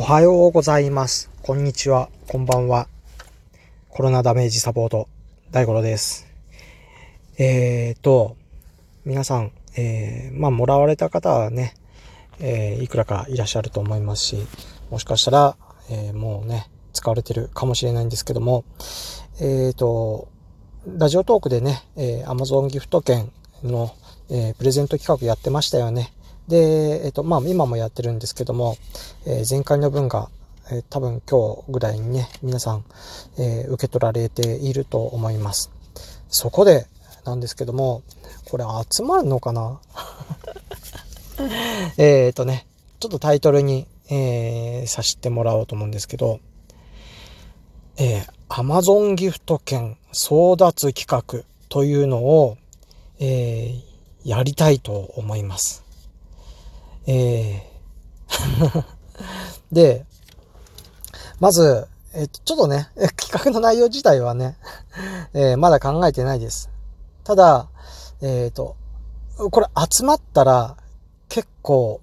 おはようございます。こんにちは。こんばんは。コロナダメージサポート、大五郎です。えーと、皆さん、えー、まあ、もらわれた方はね、えー、いくらかいらっしゃると思いますし、もしかしたら、えー、もうね、使われてるかもしれないんですけども、えーと、ラジオトークでね、えー、Amazon ギフト券の、えー、プレゼント企画やってましたよね。で、えっ、と、まあ、今もやってるんですけども、えー前回の分が、えー多分今日ぐらいにね、皆さん、えー受け取られていると思います。そこで、なんですけども、これ集まるのかな？えっとね、ちょっとタイトルに、えさせてもらおうと思うんですけど、えー Amazon ギフト券争奪企画というのを、えやりたいと思います。えー で、まず、えっと、ちょっとね、企画の内容自体はね、えーまだ考えてないです。ただ、えっ、と、これ集まったら結構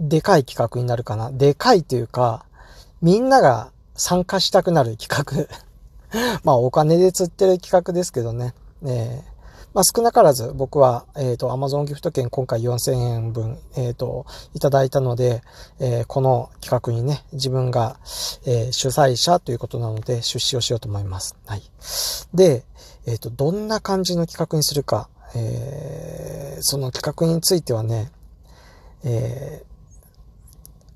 でかい企画になるかな。でかいというか、みんなが参加したくなる企画。まあお金で釣ってる企画ですけどね。えーまあ少なからず僕は、えっ、と、Amazon ギフト券今回4000円分、えっ、と、いただいたので、えーこの企画にね、自分が、え主催者ということなので出資をしようと思います。はい。で、えっ、と、どんな感じの企画にするか、えその企画についてはね、え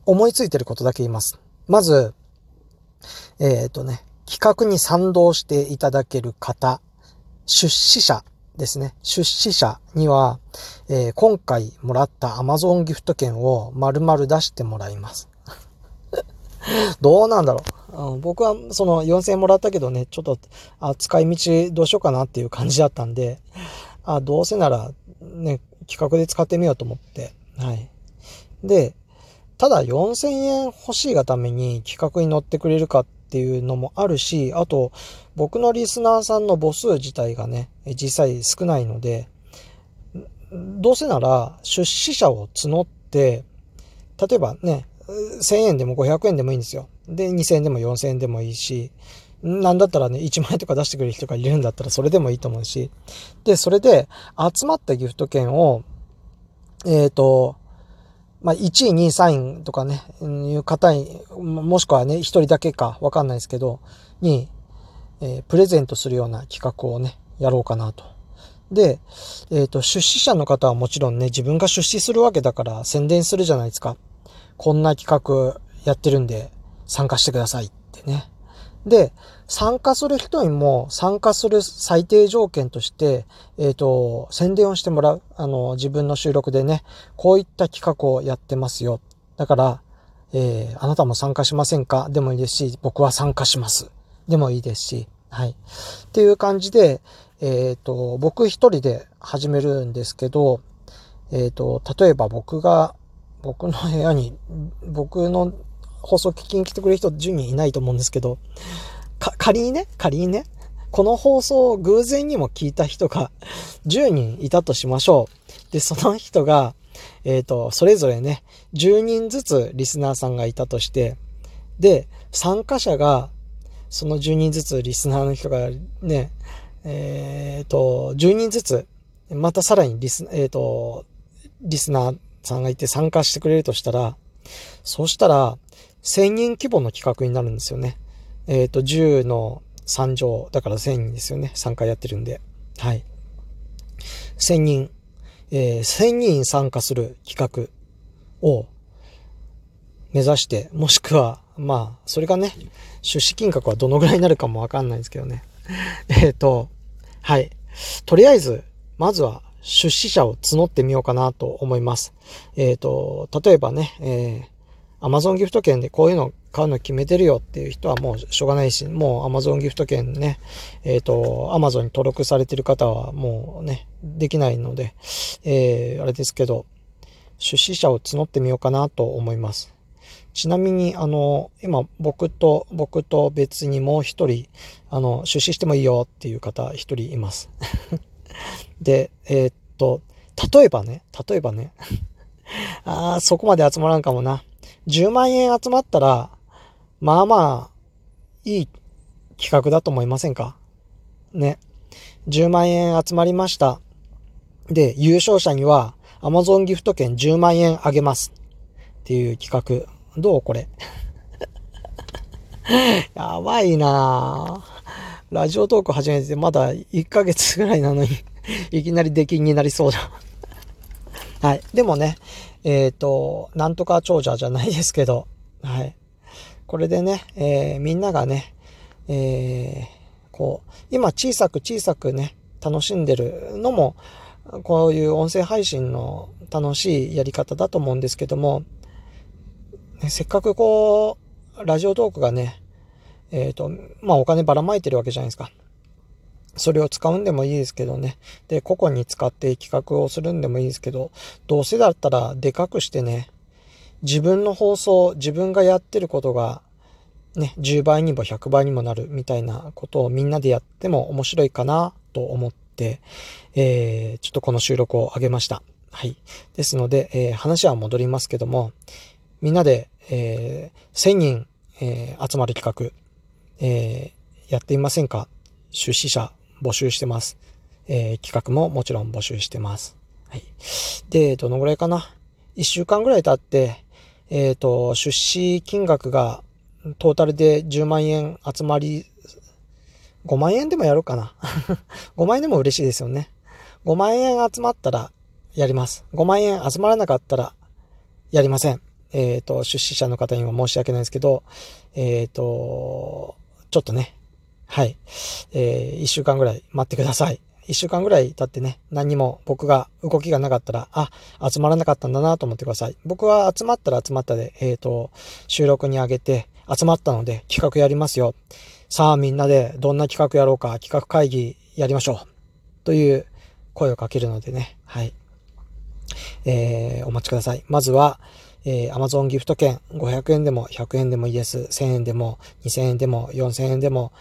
思いついてることだけ言います。まず、えっ、とね、企画に賛同していただける方、出資者ですね。出資者には、えー今回もらった Amazon ギフト券を丸々出してもらいます。どうなんだろう、うん僕はその4000円もらったけどね、ちょっとあ使い道どうしようかなっていう感じだったんで、あどうせならね、企画で使ってみようと思って。はい。で、ただ4000円欲しいがために企画に乗ってくれるかってっていうのもあるし、あと僕のリスナーさんの母数自体がね、実際少ないので、どうせなら出資者を募って、例えばね、1000円でも500円でもいいんですよ。で、2000円でも4000円でもいいし、なんだったらね、1万円とか出してくれる人がいるんだったらそれでもいいと思うし。で、それで集まったギフト券を、えっ、と、まあ、1位、2位、3位とかね、いう方に、もしくはね、1人だけかわかんないですけど、に、えープレゼントするような企画をね、やろうかなと。で、えっ、と、出資者の方はもちろんね、自分が出資するわけだから宣伝するじゃないですか。こんな企画やってるんで参加してくださいってね。で、参加する人にも参加する最低条件として、えっ、と、宣伝をしてもらう。あの、自分の収録でね、こういった企画をやってますよ。だから、えーあなたも参加しませんか？でもいいですし、僕は参加します。でもいいですし、はい。っていう感じで、えっ、と、僕一人で始めるんですけど、えっ、と、例えば僕が、僕の部屋に、僕の放送聞きに来てくれる人10人いないと思うんですけど、仮にね、仮にね、この放送を偶然にも聞いた人が10人いたとしましょう。で、その人が、えっ、と、それぞれね、10人ずつリスナーさんがいたとして、で、参加者が、その10人ずつリスナーの人がね、えっ、と、10人ずつ、またさらにリス、えっ、と、リスナーさんがいて参加してくれるとしたら、そうしたら、1000人規模の企画になるんですよね。えっ、と、10の3乗、だから1000人ですよね。3回やってるんで。はい。1000人、えー1000人参加する企画を目指して、もしくは、まあ、それがね、出資金額はどのぐらいになるかもわかんないですけどね。えっ、と、はい。とりあえず、まずは出資者を募ってみようかなと思います。えっ、と、例えばね、えー、Amazon ギフト券でこういうの買うの決めてるよっていう人はもうしょうがないし、もう Amazon ギフト券ね、えっ、と、Amazon に登録されてる方はもうね、できないので、えー、あれですけど、出資者を募ってみようかなと思います。ちなみに、あの、今、僕と、僕と別にもう一人、あの、出資してもいいよっていう方一人います。で、えーっと、例えばね、例えばね、ああ、そこまで集まらんかもな。10万円集まったら、まあまあ、いい企画だと思いませんか？ね。10万円集まりました。で、優勝者には Amazon ギフト券10万円あげます。っていう企画。どうこれ？やばいなラジオトーク始めてまだ1ヶ月ぐらいなのにいきなり出禁になりそうだはい。でもね、えっ、ー、と、なんとか長者じゃないですけど、はい。これでね、えー、みんながね、えー、こう、今小さく小さくね、楽しんでるのも、こういう音声配信の楽しいやり方だと思うんですけども、ね、せっかくこう、ラジオトークがね、えっ、ー、と、まあお金ばらまいてるわけじゃないですか。それを使うんでもいいですけどね。で、個々に使って企画をするんでもいいですけど、どうせだったらでかくしてね、自分の放送、自分がやってることが、ね、10倍にも100倍にもなるみたいなことをみんなでやっても面白いかなと思って、えー、ちょっとこの収録を上げました。はい。ですので、えー、話は戻りますけども、みんなで、えー、1000人、えー、集まる企画、えー、やっていませんか？出資者募集してます。えー、企画ももちろん募集してます。はい。で、どのぐらいかな ?1 週間ぐらい経って、えっ、ー、と、出資金額がトータルで10万円集まり、5万円でもやろうかな。5万円でも嬉しいですよね。5万円集まったらやります。5万円集まらなかったらやりません。えっ、ー、と、出資者の方には申し訳ないですけど、えっ、ー、と、ちょっとね、はい、えー、一週間ぐらい待ってください。一週間ぐらい経ってね、何にも僕が動きがなかったら、あ、集まらなかったんだなと思ってください。僕は集まったら集まったで、えっ、ー、と、収録に上げて、集まったので企画やりますよ。さあみんなでどんな企画やろうか、企画会議やりましょう。という声をかけるのでね、はい。えー、お待ちください。まずは、えー、Amazon ギフト券500円でも100円でもいいです。1000円でも2000円でも4000円でも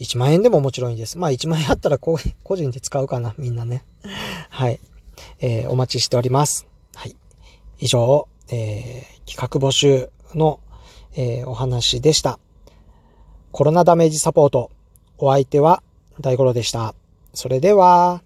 1万円でももちろんいいです。まあ1万円あったら 個人で使うかな、みんなね。はい。えー、お待ちしております。はい。以上、えー、企画募集の、えー、お話でした。コロナダメージサポート。お相手は大五郎でした。それでは、